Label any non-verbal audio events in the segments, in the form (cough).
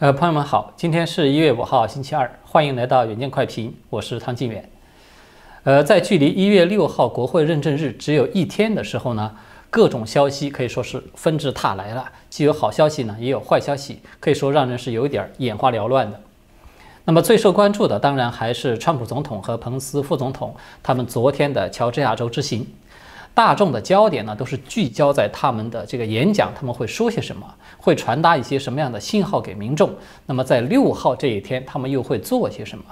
呃，朋友们好，今天是一月五号，星期二，欢迎来到远见快评，我是汤晋远。呃，在距离一月六号国会认证日只有一天的时候呢，各种消息可以说是纷至沓来了，既有好消息呢，也有坏消息，可以说让人是有一点眼花缭乱的。那么最受关注的当然还是川普总统和彭斯副总统他们昨天的乔治亚州之行。大众的焦点呢，都是聚焦在他们的这个演讲，他们会说些什么，会传达一些什么样的信号给民众。那么在六号这一天，他们又会做些什么？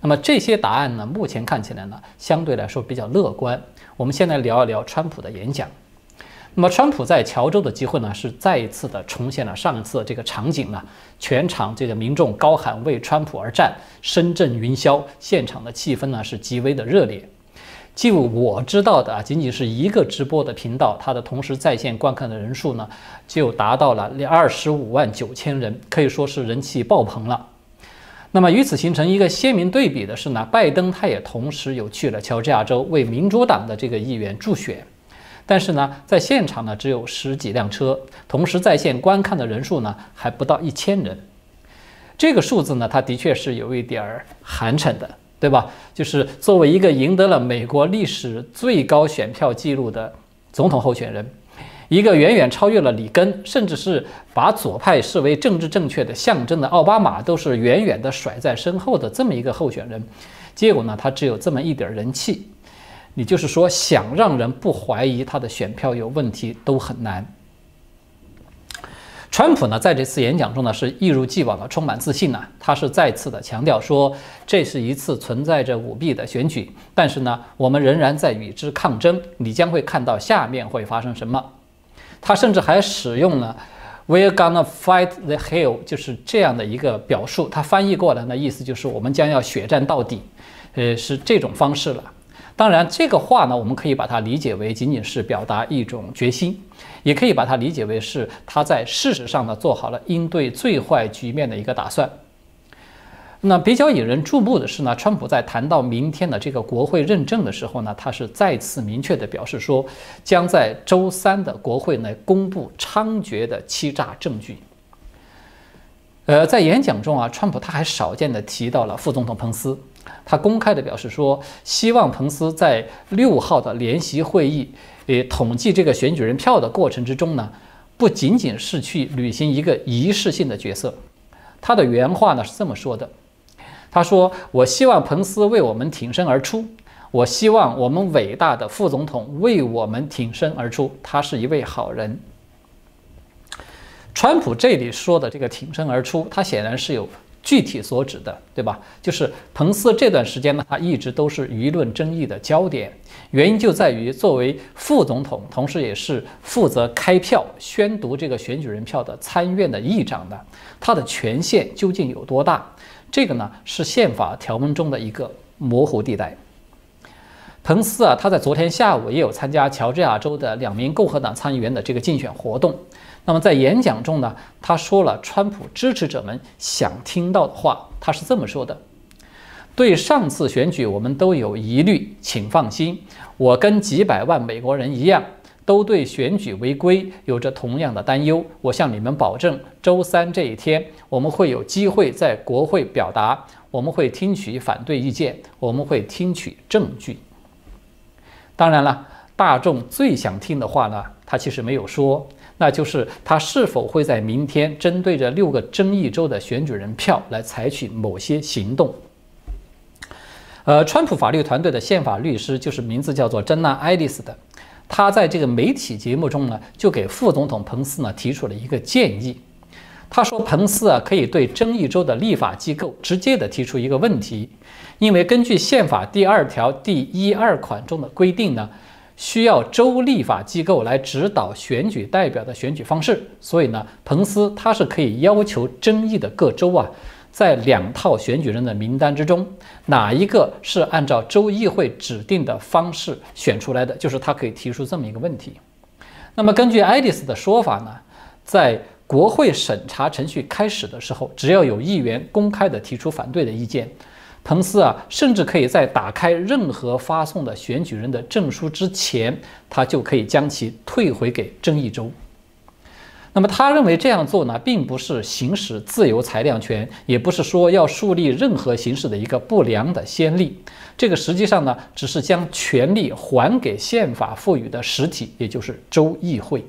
那么这些答案呢，目前看起来呢，相对来说比较乐观。我们先来聊一聊川普的演讲。那么川普在乔州的机会呢，是再一次的重现了上一次这个场景呢，全场这个民众高喊为川普而战，声震云霄，现场的气氛呢是极为的热烈。就我知道的啊，仅仅是一个直播的频道，它的同时在线观看的人数呢，就达到了二十五万九千人，可以说是人气爆棚了。那么与此形成一个鲜明对比的是呢，拜登他也同时有去了乔治亚州为民主党的这个议员助选，但是呢，在现场呢只有十几辆车，同时在线观看的人数呢还不到一千人，这个数字呢，它的确是有一点儿寒碜的。对吧？就是作为一个赢得了美国历史最高选票记录的总统候选人，一个远远超越了里根，甚至是把左派视为政治正确的象征的奥巴马，都是远远的甩在身后的这么一个候选人，结果呢，他只有这么一点人气，你就是说想让人不怀疑他的选票有问题都很难。川普呢，在这次演讲中呢，是一如既往的充满自信呢。他是再次的强调说，这是一次存在着舞弊的选举，但是呢，我们仍然在与之抗争。你将会看到下面会发生什么。他甚至还使用了 "We're gonna fight the hill"，就是这样的一个表述。他翻译过来呢，意思就是我们将要血战到底，呃，是这种方式了。当然，这个话呢，我们可以把它理解为仅仅是表达一种决心，也可以把它理解为是他在事实上呢做好了应对最坏局面的一个打算。那比较引人注目的是呢，川普在谈到明天的这个国会认证的时候呢，他是再次明确的表示说，将在周三的国会内公布猖獗的欺诈证据。呃，在演讲中啊，川普他还少见的提到了副总统彭斯。他公开的表示说，希望彭斯在六号的联席会议，诶，统计这个选举人票的过程之中呢，不仅仅是去履行一个仪式性的角色。他的原话呢是这么说的：“他说，我希望彭斯为我们挺身而出，我希望我们伟大的副总统为我们挺身而出。他是一位好人。”川普这里说的这个挺身而出，他显然是有。具体所指的，对吧？就是彭斯这段时间呢，他一直都是舆论争议的焦点。原因就在于，作为副总统，同时也是负责开票、宣读这个选举人票的参院的议长的，他的权限究竟有多大？这个呢，是宪法条文中的一个模糊地带。彭斯啊，他在昨天下午也有参加乔治亚州的两名共和党参议员的这个竞选活动。那么在演讲中呢，他说了川普支持者们想听到的话。他是这么说的：“对上次选举我们都有疑虑，请放心，我跟几百万美国人一样，都对选举违规有着同样的担忧。我向你们保证，周三这一天我们会有机会在国会表达，我们会听取反对意见，我们会听取证据。当然了，大众最想听的话呢，他其实没有说。”那就是他是否会在明天针对着六个争议州的选举人票来采取某些行动？呃，川普法律团队的宪法律师就是名字叫做珍娜·爱丽丝的，他在这个媒体节目中呢，就给副总统彭斯呢提出了一个建议。他说，彭斯啊可以对争议州的立法机构直接的提出一个问题，因为根据宪法第二条第一二款中的规定呢。需要州立法机构来指导选举代表的选举方式，所以呢，彭斯他是可以要求争议的各州啊，在两套选举人的名单之中，哪一个是按照州议会指定的方式选出来的，就是他可以提出这么一个问题。那么根据爱丽丝的说法呢，在国会审查程序开始的时候，只要有议员公开的提出反对的意见。彭斯啊，甚至可以在打开任何发送的选举人的证书之前，他就可以将其退回给争议州。那么他认为这样做呢，并不是行使自由裁量权，也不是说要树立任何形式的一个不良的先例。这个实际上呢，只是将权力还给宪法赋予的实体，也就是州议会。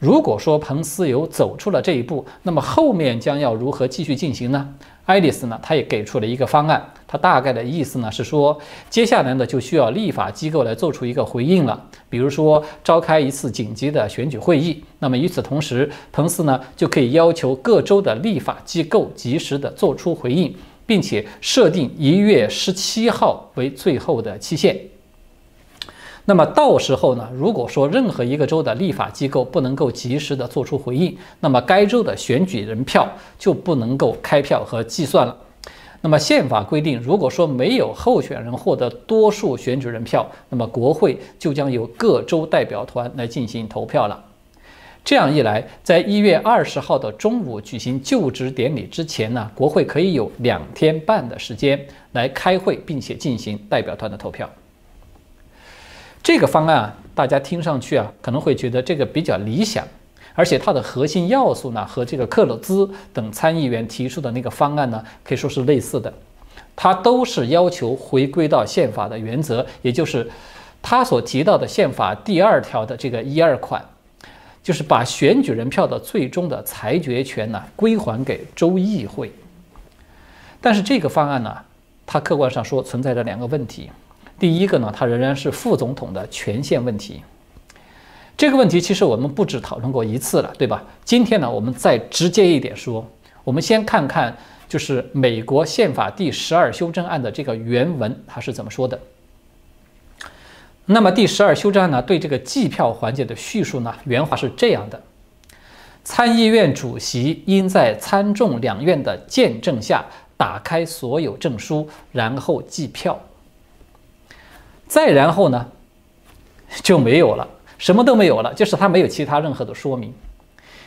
如果说彭斯有走出了这一步，那么后面将要如何继续进行呢？爱丽丝呢，他也给出了一个方案。他大概的意思呢是说，接下来呢就需要立法机构来做出一个回应了，比如说召开一次紧急的选举会议。那么与此同时，彭斯呢就可以要求各州的立法机构及时的做出回应。并且设定一月十七号为最后的期限。那么到时候呢，如果说任何一个州的立法机构不能够及时的做出回应，那么该州的选举人票就不能够开票和计算了。那么宪法规定，如果说没有候选人获得多数选举人票，那么国会就将由各州代表团来进行投票了。这样一来，在一月二十号的中午举行就职典礼之前呢，国会可以有两天半的时间来开会，并且进行代表团的投票。这个方案啊，大家听上去啊，可能会觉得这个比较理想，而且它的核心要素呢，和这个克鲁兹等参议员提出的那个方案呢，可以说是类似的。它都是要求回归到宪法的原则，也就是他所提到的宪法第二条的这个一二款。就是把选举人票的最终的裁决权呢归还给州议会，但是这个方案呢，它客观上说存在着两个问题。第一个呢，它仍然是副总统的权限问题。这个问题其实我们不止讨论过一次了，对吧？今天呢，我们再直接一点说，我们先看看就是美国宪法第十二修正案的这个原文，它是怎么说的。那么第十二修正案呢，对这个计票环节的叙述呢，原话是这样的：参议院主席应在参众两院的见证下打开所有证书，然后计票。再然后呢，就没有了，什么都没有了，就是他没有其他任何的说明。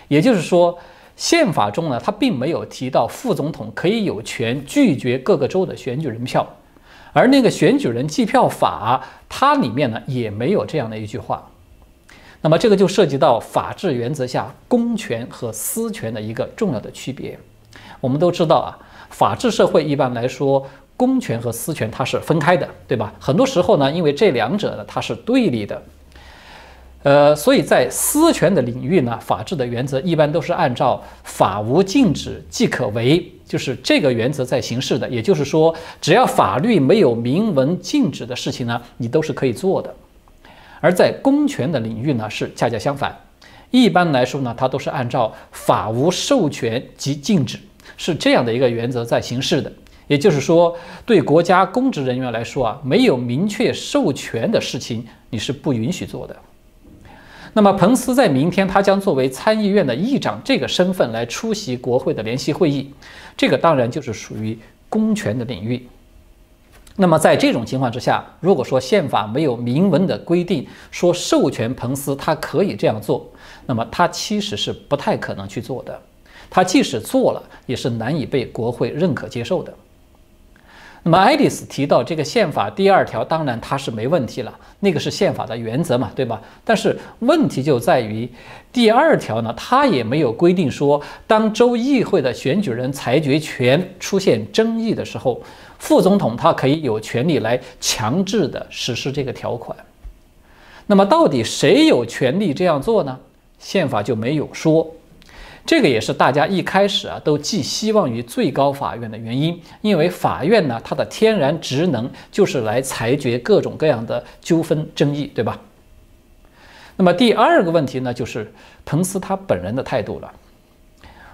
也就是说，宪法中呢，他并没有提到副总统可以有权拒绝各个州的选举人票。而那个选举人计票法，它里面呢也没有这样的一句话。那么这个就涉及到法治原则下公权和私权的一个重要的区别。我们都知道啊，法治社会一般来说，公权和私权它是分开的，对吧？很多时候呢，因为这两者呢它是对立的。呃，所以在私权的领域呢，法治的原则一般都是按照“法无禁止即可为”，就是这个原则在行事的。也就是说，只要法律没有明文禁止的事情呢，你都是可以做的。而在公权的领域呢，是恰恰相反。一般来说呢，它都是按照“法无授权即禁止”，是这样的一个原则在行事的。也就是说，对国家公职人员来说啊，没有明确授权的事情，你是不允许做的。那么，彭斯在明天他将作为参议院的议长这个身份来出席国会的联席会议，这个当然就是属于公权的领域。那么，在这种情况之下，如果说宪法没有明文的规定说授权彭斯他可以这样做，那么他其实是不太可能去做的。他即使做了，也是难以被国会认可接受的。那么，爱丽丝提到这个宪法第二条，当然它是没问题了，那个是宪法的原则嘛，对吧？但是问题就在于第二条呢，它也没有规定说，当州议会的选举人裁决权出现争议的时候，副总统他可以有权利来强制的实施这个条款。那么，到底谁有权利这样做呢？宪法就没有说。这个也是大家一开始啊都寄希望于最高法院的原因，因为法院呢它的天然职能就是来裁决各种各样的纠纷争议，对吧？那么第二个问题呢，就是彭斯他本人的态度了。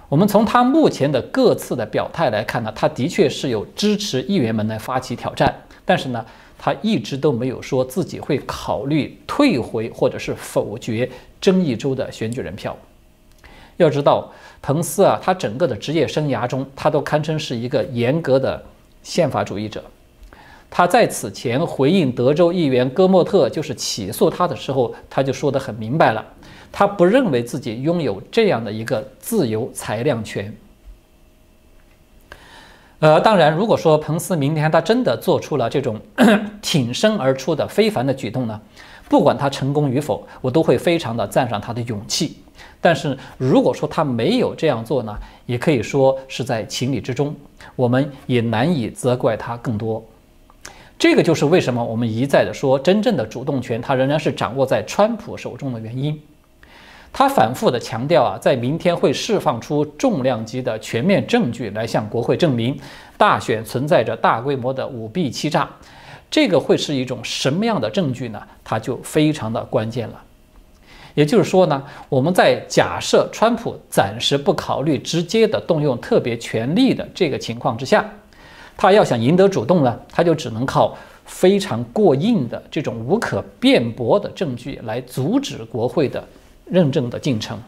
我们从他目前的各次的表态来看呢，他的确是有支持议员们来发起挑战，但是呢，他一直都没有说自己会考虑退回或者是否决争议州的选举人票。要知道，彭斯啊，他整个的职业生涯中，他都堪称是一个严格的宪法主义者。他在此前回应德州议员戈莫特就是起诉他的时候，他就说得很明白了，他不认为自己拥有这样的一个自由裁量权。呃，当然，如果说彭斯明天他真的做出了这种 (coughs) 挺身而出的非凡的举动呢？不管他成功与否，我都会非常的赞赏他的勇气。但是如果说他没有这样做呢，也可以说是在情理之中，我们也难以责怪他更多。这个就是为什么我们一再的说，真正的主动权他仍然是掌握在川普手中的原因。他反复的强调啊，在明天会释放出重量级的全面证据来向国会证明大选存在着大规模的舞弊欺诈。这个会是一种什么样的证据呢？它就非常的关键了。也就是说呢，我们在假设川普暂时不考虑直接的动用特别权力的这个情况之下，他要想赢得主动呢，他就只能靠非常过硬的这种无可辩驳的证据来阻止国会的认证的进程。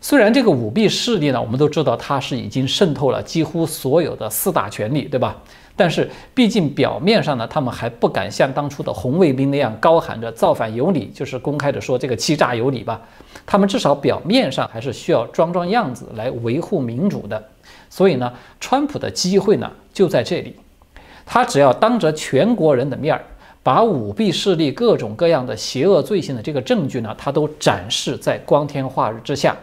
虽然这个舞弊势力呢，我们都知道它是已经渗透了几乎所有的四大权力，对吧？但是，毕竟表面上呢，他们还不敢像当初的红卫兵那样高喊着“造反有理”，就是公开的说这个欺诈有理吧。他们至少表面上还是需要装装样子来维护民主的。所以呢，川普的机会呢就在这里，他只要当着全国人的面儿，把舞弊势力各种各样的邪恶罪行的这个证据呢，他都展示在光天化日之下，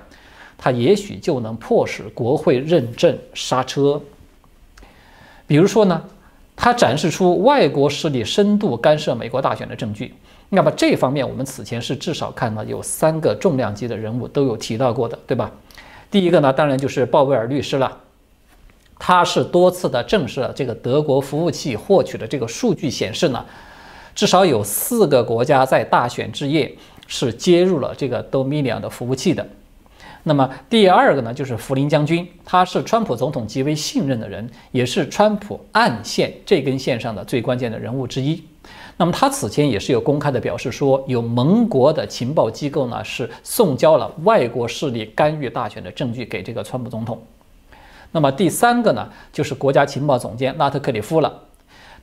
他也许就能迫使国会认证刹车。比如说呢，他展示出外国势力深度干涉美国大选的证据。那么这方面，我们此前是至少看到有三个重量级的人物都有提到过的，对吧？第一个呢，当然就是鲍威尔律师了。他是多次的证实了这个德国服务器获取的这个数据显示呢，至少有四个国家在大选之夜是接入了这个 Dominion 的服务器的。那么第二个呢，就是福林将军，他是川普总统极为信任的人，也是川普暗线这根线上的最关键的人物之一。那么他此前也是有公开的表示说，有盟国的情报机构呢是送交了外国势力干预大选的证据给这个川普总统。那么第三个呢，就是国家情报总监拉特克里夫了。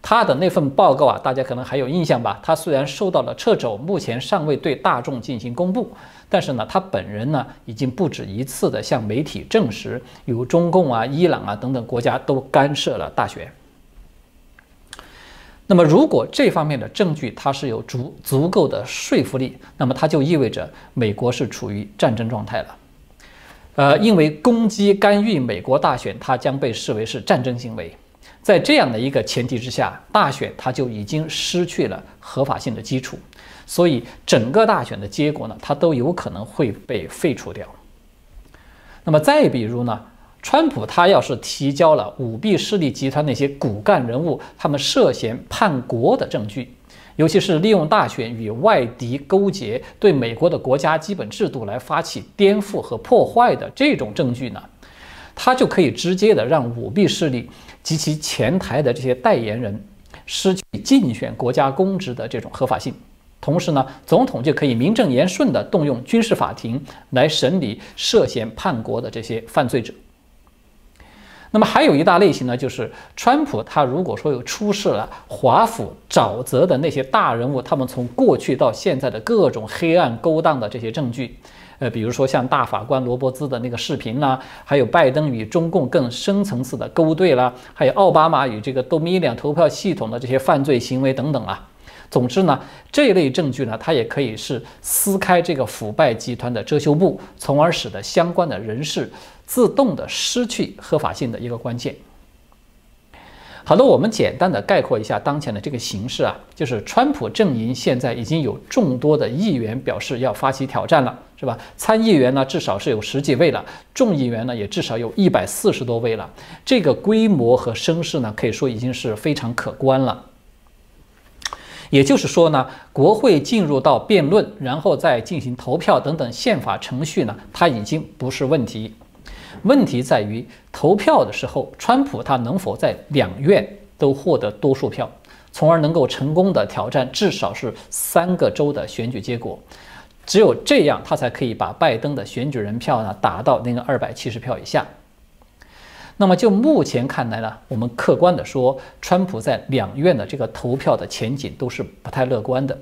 他的那份报告啊，大家可能还有印象吧？他虽然受到了掣肘，目前尚未对大众进行公布，但是呢，他本人呢，已经不止一次的向媒体证实，有中共啊、伊朗啊等等国家都干涉了大选。那么，如果这方面的证据它是有足足够的说服力，那么它就意味着美国是处于战争状态了。呃，因为攻击干预美国大选，它将被视为是战争行为。在这样的一个前提之下，大选它就已经失去了合法性的基础，所以整个大选的结果呢，它都有可能会被废除掉。那么再比如呢，川普他要是提交了舞弊势力集团那些骨干人物他们涉嫌叛国的证据，尤其是利用大选与外敌勾结，对美国的国家基本制度来发起颠覆和破坏的这种证据呢，他就可以直接的让舞弊势力。及其前台的这些代言人失去竞选国家公职的这种合法性，同时呢，总统就可以名正言顺地动用军事法庭来审理涉嫌叛国的这些犯罪者。那么还有一大类型呢，就是川普他如果说有出示了华府沼泽的那些大人物，他们从过去到现在的各种黑暗勾当的这些证据。呃，比如说像大法官罗伯兹的那个视频啦，还有拜登与中共更深层次的勾兑啦，还有奥巴马与这个 Dominion 投票系统的这些犯罪行为等等啊。总之呢，这类证据呢，它也可以是撕开这个腐败集团的遮羞布，从而使得相关的人士自动的失去合法性的一个关键。好的，我们简单的概括一下当前的这个形势啊，就是川普阵营现在已经有众多的议员表示要发起挑战了，是吧？参议员呢至少是有十几位了，众议员呢也至少有一百四十多位了，这个规模和声势呢可以说已经是非常可观了。也就是说呢，国会进入到辩论，然后再进行投票等等宪法程序呢，它已经不是问题。问题在于投票的时候，川普他能否在两院都获得多数票，从而能够成功的挑战至少是三个州的选举结果。只有这样，他才可以把拜登的选举人票呢打到那个二百七十票以下。那么就目前看来呢，我们客观的说，川普在两院的这个投票的前景都是不太乐观的。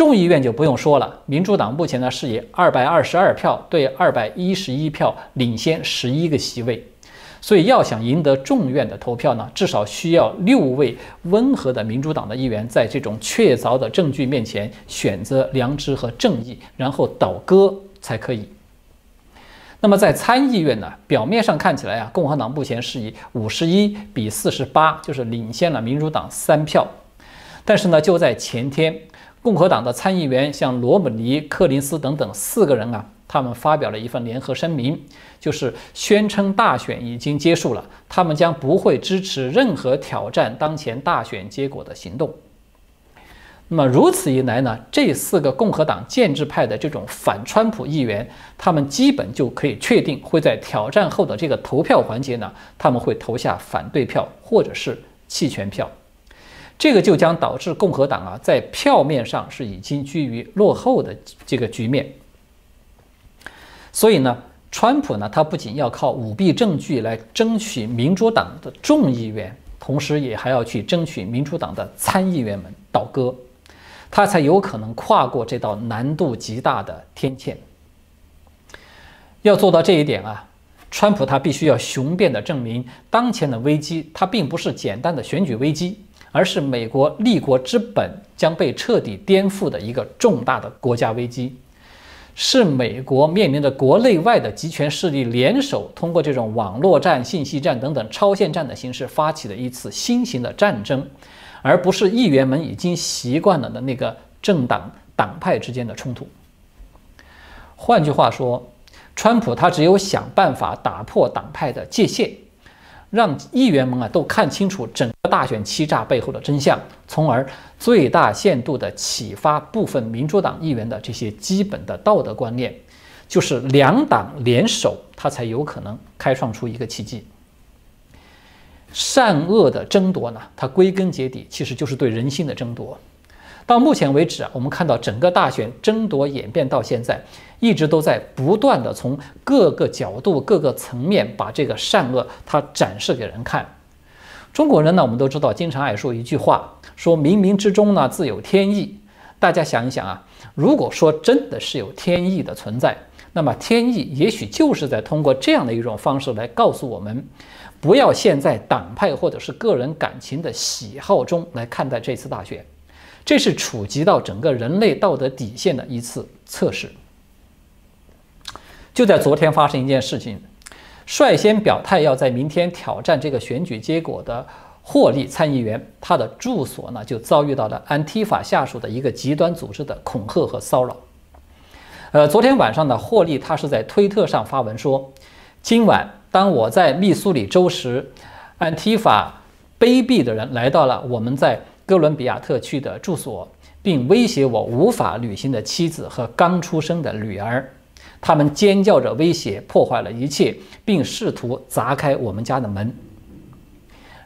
众议院就不用说了，民主党目前呢是以二百二十二票对二百一十一票领先十一个席位，所以要想赢得众院的投票呢，至少需要六位温和的民主党的议员在这种确凿的证据面前选择良知和正义，然后倒戈才可以。那么在参议院呢，表面上看起来啊，共和党目前是以五十一比四十八，就是领先了民主党三票。但是呢，就在前天，共和党的参议员像罗姆尼、柯林斯等等四个人啊。他们发表了一份联合声明，就是宣称大选已经结束了，他们将不会支持任何挑战当前大选结果的行动。那么如此一来呢，这四个共和党建制派的这种反川普议员，他们基本就可以确定会在挑战后的这个投票环节呢，他们会投下反对票或者是弃权票，这个就将导致共和党啊在票面上是已经居于落后的这个局面。所以呢，川普呢，他不仅要靠舞弊证据来争取民主党的众议员，同时也还要去争取民主党的参议员们倒戈，他才有可能跨过这道难度极大的天堑。要做到这一点啊，川普他必须要雄辩地证明，当前的危机它并不是简单的选举危机，而是美国立国之本将被彻底颠覆的一个重大的国家危机。是美国面临着国内外的集权势力联手，通过这种网络战、信息战等等超限战的形式发起的一次新型的战争，而不是议员们已经习惯了的那个政党党派之间的冲突。换句话说，川普他只有想办法打破党派的界限。让议员们啊都看清楚整个大选欺诈背后的真相，从而最大限度地启发部分民主党议员的这些基本的道德观念，就是两党联手，他才有可能开创出一个奇迹。善恶的争夺呢，它归根结底其实就是对人心的争夺。到目前为止啊，我们看到整个大选争夺演变到现在，一直都在不断的从各个角度、各个层面把这个善恶它展示给人看。中国人呢，我们都知道，经常爱说一句话，说冥冥之中呢自有天意。大家想一想啊，如果说真的是有天意的存在，那么天意也许就是在通过这样的一种方式来告诉我们，不要陷在党派或者是个人感情的喜好中来看待这次大选。这是触及到整个人类道德底线的一次测试。就在昨天发生一件事情，率先表态要在明天挑战这个选举结果的霍利参议员，他的住所呢就遭遇到了安提法下属的一个极端组织的恐吓和骚扰。呃，昨天晚上呢，霍利他是在推特上发文说：“今晚当我在密苏里州时，安提法卑鄙的人来到了我们在。”哥伦比亚特区的住所，并威胁我无法履行的妻子和刚出生的女儿。他们尖叫着威胁，破坏了一切，并试图砸开我们家的门。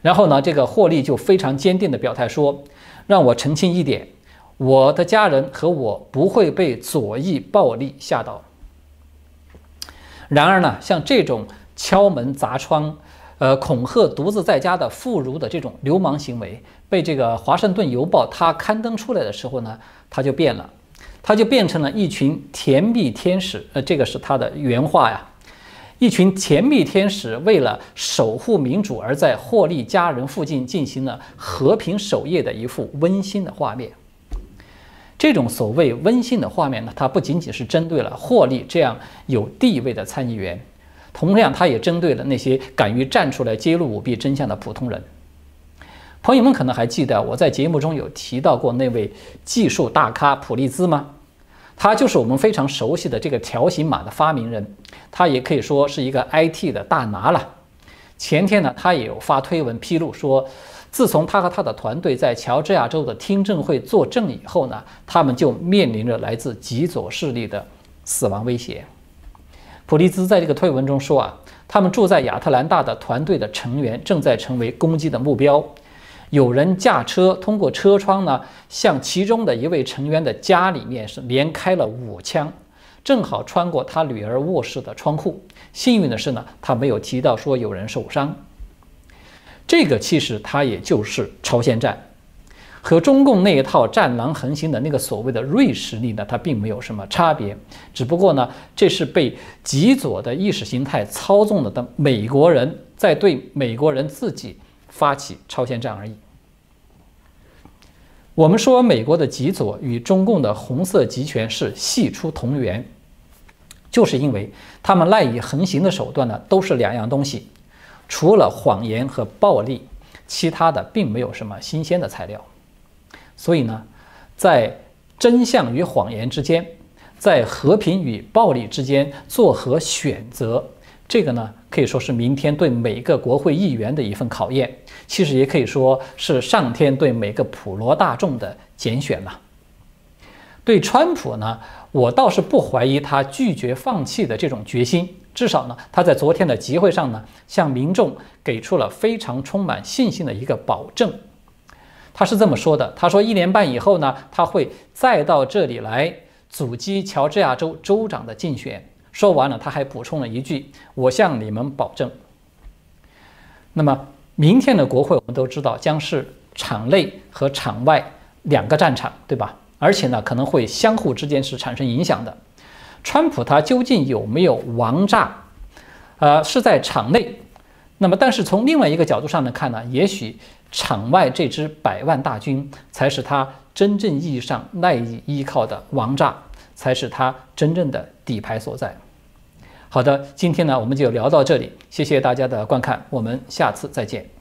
然后呢，这个霍利就非常坚定地表态说：“让我澄清一点，我的家人和我不会被左翼暴力吓到。”然而呢，像这种敲门砸窗。呃，恐吓独自在家的妇孺的这种流氓行为，被这个《华盛顿邮报》它刊登出来的时候呢，它就变了，它就变成了一群甜蜜天使。呃，这个是它的原话呀，一群甜蜜天使为了守护民主而在霍利家人附近进行了和平守夜的一幅温馨的画面。这种所谓温馨的画面呢，它不仅仅是针对了霍利这样有地位的参议员。同样，他也针对了那些敢于站出来揭露舞弊真相的普通人。朋友们可能还记得我在节目中有提到过那位技术大咖普利兹吗？他就是我们非常熟悉的这个条形码的发明人，他也可以说是一个 IT 的大拿了。前天呢，他也有发推文披露说，自从他和他的团队在乔治亚州的听证会作证以后呢，他们就面临着来自极左势力的死亡威胁。普利兹在这个推文中说：“啊，他们住在亚特兰大的团队的成员正在成为攻击的目标。有人驾车通过车窗呢，向其中的一位成员的家里面是连开了五枪，正好穿过他女儿卧室的窗户。幸运的是呢，他没有提到说有人受伤。这个其实它也就是朝鲜战。和中共那一套战狼横行的那个所谓的锐实力呢，它并没有什么差别。只不过呢，这是被极左的意识形态操纵了的美国人在对美国人自己发起超限战而已。我们说美国的极左与中共的红色极权是系出同源，就是因为他们赖以横行的手段呢，都是两样东西，除了谎言和暴力，其他的并没有什么新鲜的材料。所以呢，在真相与谎言之间，在和平与暴力之间作何选择？这个呢，可以说是明天对每个国会议员的一份考验。其实也可以说是上天对每个普罗大众的拣选嘛。对川普呢，我倒是不怀疑他拒绝放弃的这种决心。至少呢，他在昨天的集会上呢，向民众给出了非常充满信心的一个保证。他是这么说的：“他说一年半以后呢，他会再到这里来阻击乔治亚州州长的竞选。”说完了，他还补充了一句：“我向你们保证。”那么。明天的国会，我们都知道将是场内和场外两个战场，对吧？而且呢，可能会相互之间是产生影响的。川普他究竟有没有王炸？呃，是在场内。那么，但是从另外一个角度上来看呢，也许场外这支百万大军才是他真正意义上赖以依靠的王炸，才是他真正的底牌所在。好的，今天呢我们就聊到这里，谢谢大家的观看，我们下次再见。